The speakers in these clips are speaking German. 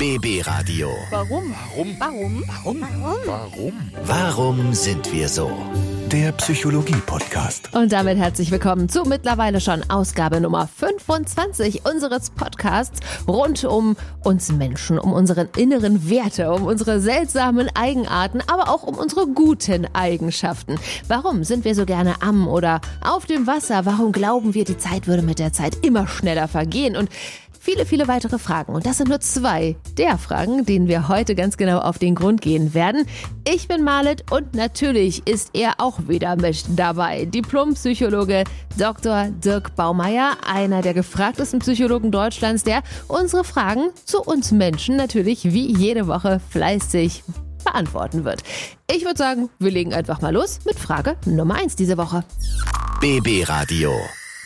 BB Radio. Warum? Warum? Warum? Warum? Warum? Warum sind wir so? Der Psychologie-Podcast. Und damit herzlich willkommen zu mittlerweile schon Ausgabe Nummer 25 unseres Podcasts rund um uns Menschen, um unsere inneren Werte, um unsere seltsamen Eigenarten, aber auch um unsere guten Eigenschaften. Warum sind wir so gerne am oder auf dem Wasser? Warum glauben wir, die Zeit würde mit der Zeit immer schneller vergehen? Und viele, viele weitere Fragen. Und das sind nur zwei der Fragen, denen wir heute ganz genau auf den Grund gehen werden. Ich bin Marlet und natürlich ist er auch wieder mit dabei. Diplompsychologe Dr. Dirk Baumeier, einer der gefragtesten Psychologen Deutschlands, der unsere Fragen zu uns Menschen natürlich wie jede Woche fleißig beantworten wird. Ich würde sagen, wir legen einfach mal los mit Frage Nummer eins diese Woche. BB Radio.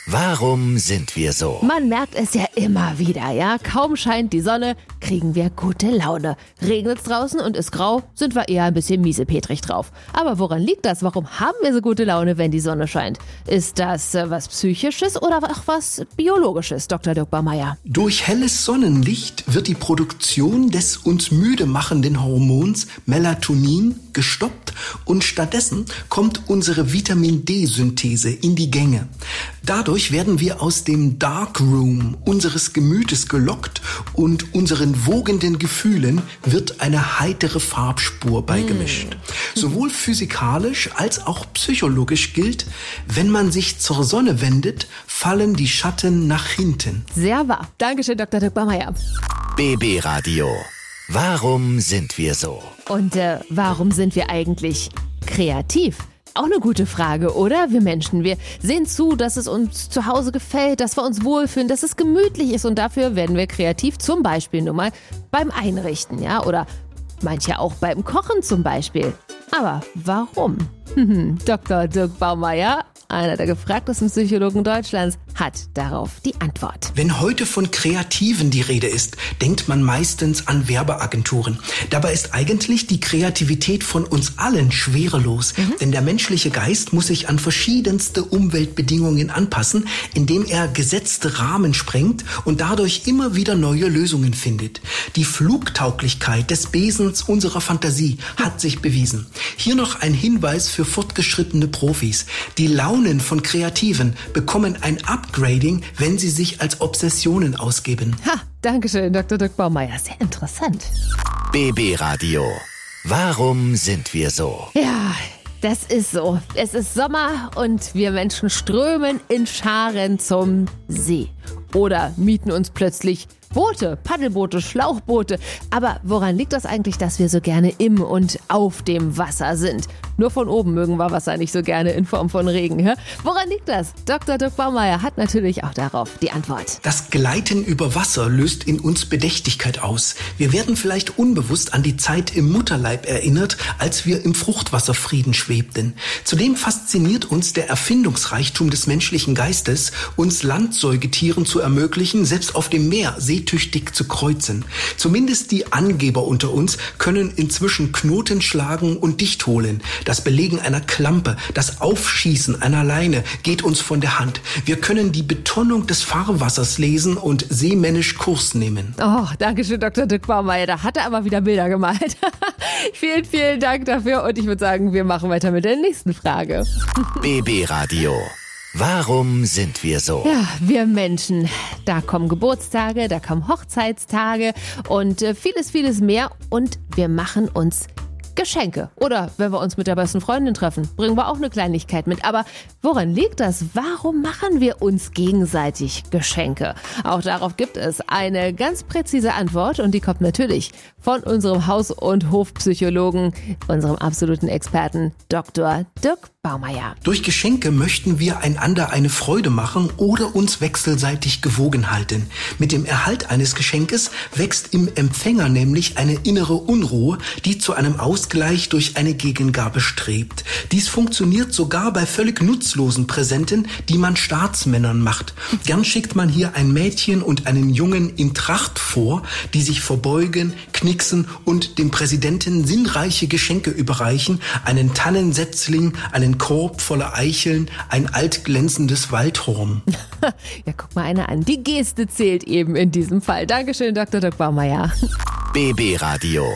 Warum sind wir so? Man merkt es ja immer wieder, ja. Kaum scheint die Sonne, kriegen wir gute Laune. Regnet es draußen und ist grau, sind wir eher ein bisschen miesepetrig drauf. Aber woran liegt das? Warum haben wir so gute Laune, wenn die Sonne scheint? Ist das äh, was Psychisches oder auch was Biologisches, Dr. Dirk Baumeier? Durch helles Sonnenlicht wird die Produktion des uns müde machenden Hormons Melatonin gestoppt und stattdessen kommt unsere Vitamin D-Synthese in die Gänge. Dadurch werden wir aus dem Dark Room unseres Gemütes gelockt und unseren wogenden Gefühlen wird eine heitere Farbspur beigemischt. Sowohl physikalisch als auch psychologisch gilt, wenn man sich zur Sonne wendet, fallen die Schatten nach hinten. Sehr wahr. Dankeschön, Dr. Dirk Baumeier. BB Radio. Warum sind wir so? Und äh, warum sind wir eigentlich kreativ? Auch eine gute Frage, oder? Wir Menschen, wir sehen zu, dass es uns zu Hause gefällt, dass wir uns wohlfühlen, dass es gemütlich ist und dafür werden wir kreativ, zum Beispiel nur mal beim Einrichten, ja? Oder manche auch beim Kochen zum Beispiel. Aber warum? Dr. Dirk Baumeier, einer der gefragtesten Psychologen Deutschlands, hat darauf die Antwort. Wenn heute von Kreativen die Rede ist, denkt man meistens an Werbeagenturen. Dabei ist eigentlich die Kreativität von uns allen schwerelos, denn der menschliche Geist muss sich an verschiedenste Umweltbedingungen anpassen, indem er gesetzte Rahmen sprengt und dadurch immer wieder neue Lösungen findet. Die Flugtauglichkeit des Besens unserer Fantasie hat sich bewiesen. Hier noch ein Hinweis für fortgeschrittene Profis. Die Launen von Kreativen bekommen ein Upgrading, wenn sie sich als Obsessionen ausgeben. Ha, Dankeschön, Dr. Dirk Baumeier. Sehr interessant. BB Radio. Warum sind wir so? Ja, das ist so. Es ist Sommer und wir Menschen strömen in Scharen zum See. Oder mieten uns plötzlich Boote, Paddelboote, Schlauchboote. Aber woran liegt das eigentlich, dass wir so gerne im und auf dem Wasser sind? Nur von oben mögen wir Wasser nicht so gerne in Form von Regen. Hä? Woran liegt das? Dr. Dirk Baumeier hat natürlich auch darauf die Antwort. Das Gleiten über Wasser löst in uns Bedächtigkeit aus. Wir werden vielleicht unbewusst an die Zeit im Mutterleib erinnert, als wir im Fruchtwasserfrieden schwebten. Zudem fasziniert uns der Erfindungsreichtum des menschlichen Geistes, uns Landsäugetieren zu ermöglichen, selbst auf dem Meer seetüchtig zu kreuzen. Zumindest die Angeber unter uns können inzwischen Knoten schlagen und dicht holen. Das Belegen einer Klampe, das Aufschießen einer Leine geht uns von der Hand. Wir können die Betonung des Fahrwassers lesen und seemännisch Kurs nehmen. Oh, danke schön, Dr. Dirk Baumeier. Da hat er aber wieder Bilder gemalt. vielen, vielen Dank dafür. Und ich würde sagen, wir machen weiter mit der nächsten Frage. BB Radio. Warum sind wir so? Ja, wir Menschen. Da kommen Geburtstage, da kommen Hochzeitstage und äh, vieles, vieles mehr. Und wir machen uns Geschenke. Oder wenn wir uns mit der besten Freundin treffen, bringen wir auch eine Kleinigkeit mit. Aber woran liegt das? Warum machen wir uns gegenseitig Geschenke? Auch darauf gibt es eine ganz präzise Antwort und die kommt natürlich von unserem Haus- und Hofpsychologen, unserem absoluten Experten Dr. Dirk Baumeier. Durch Geschenke möchten wir einander eine Freude machen oder uns wechselseitig gewogen halten. Mit dem Erhalt eines Geschenkes wächst im Empfänger nämlich eine innere Unruhe, die zu einem Ausgleich durch eine Gegengabe strebt. Dies funktioniert sogar bei völlig nutzlosen Präsenten, die man Staatsmännern macht. Gern schickt man hier ein Mädchen und einen Jungen in Tracht vor, die sich verbeugen, knicksen und dem Präsidenten sinnreiche Geschenke überreichen, einen Tannensetzling, einen Korb voller Eicheln, ein altglänzendes Waldhorn. ja, guck mal einer an. Die Geste zählt eben in diesem Fall. Dankeschön, Dr. Dirk Baumeier. BB Radio.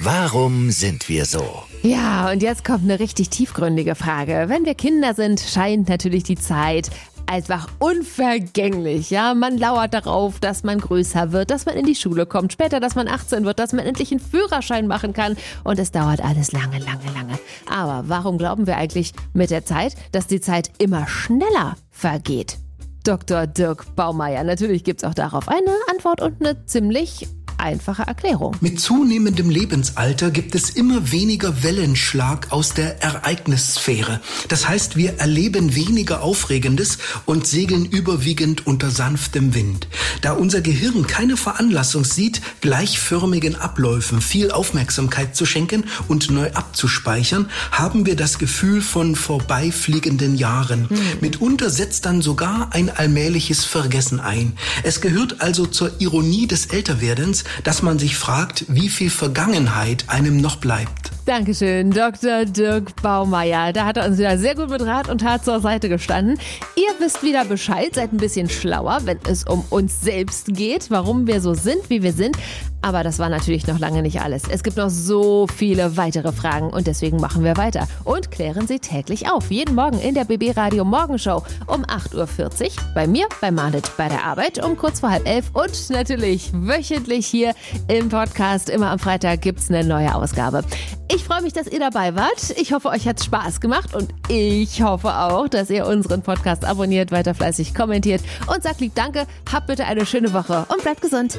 Warum sind wir so? Ja, und jetzt kommt eine richtig tiefgründige Frage. Wenn wir Kinder sind, scheint natürlich die Zeit einfach unvergänglich. Ja, man lauert darauf, dass man größer wird, dass man in die Schule kommt, später, dass man 18 wird, dass man endlich einen Führerschein machen kann. Und es dauert alles lange, lange, lange. Aber warum glauben wir eigentlich mit der Zeit, dass die Zeit immer schneller vergeht? Dr. Dirk Baumeier. Natürlich gibt es auch darauf eine Antwort und eine ziemlich einfache Erklärung. Mit zunehmendem Lebensalter gibt es immer weniger Wellenschlag aus der Ereignissphäre. Das heißt, wir erleben weniger Aufregendes und segeln überwiegend unter sanftem Wind. Da unser Gehirn keine Veranlassung sieht, gleichförmigen Abläufen viel Aufmerksamkeit zu schenken und neu abzuspeichern, haben wir das Gefühl von vorbeifliegenden Jahren. Hm. Mitunter setzt dann sogar ein allmähliches Vergessen ein. Es gehört also zur Ironie des Älterwerdens, dass man sich fragt, wie viel Vergangenheit einem noch bleibt. Dankeschön, Dr. Dirk Baumeier. Da hat er uns wieder sehr gut mit Rat und Tat zur Seite gestanden. Ihr wisst wieder Bescheid, seid ein bisschen schlauer, wenn es um uns selbst geht, warum wir so sind, wie wir sind. Aber das war natürlich noch lange nicht alles. Es gibt noch so viele weitere Fragen und deswegen machen wir weiter und klären sie täglich auf. Jeden Morgen in der BB Radio Morgenshow um 8.40 Uhr. Bei mir, bei Marlet, bei der Arbeit um kurz vor halb elf und natürlich wöchentlich hier im Podcast. Immer am Freitag gibt es eine neue Ausgabe. Ich freue mich, dass ihr dabei wart. Ich hoffe, euch hat Spaß gemacht und ich hoffe auch, dass ihr unseren Podcast abonniert, weiter fleißig kommentiert und sagt lieb Danke. Habt bitte eine schöne Woche und bleibt gesund.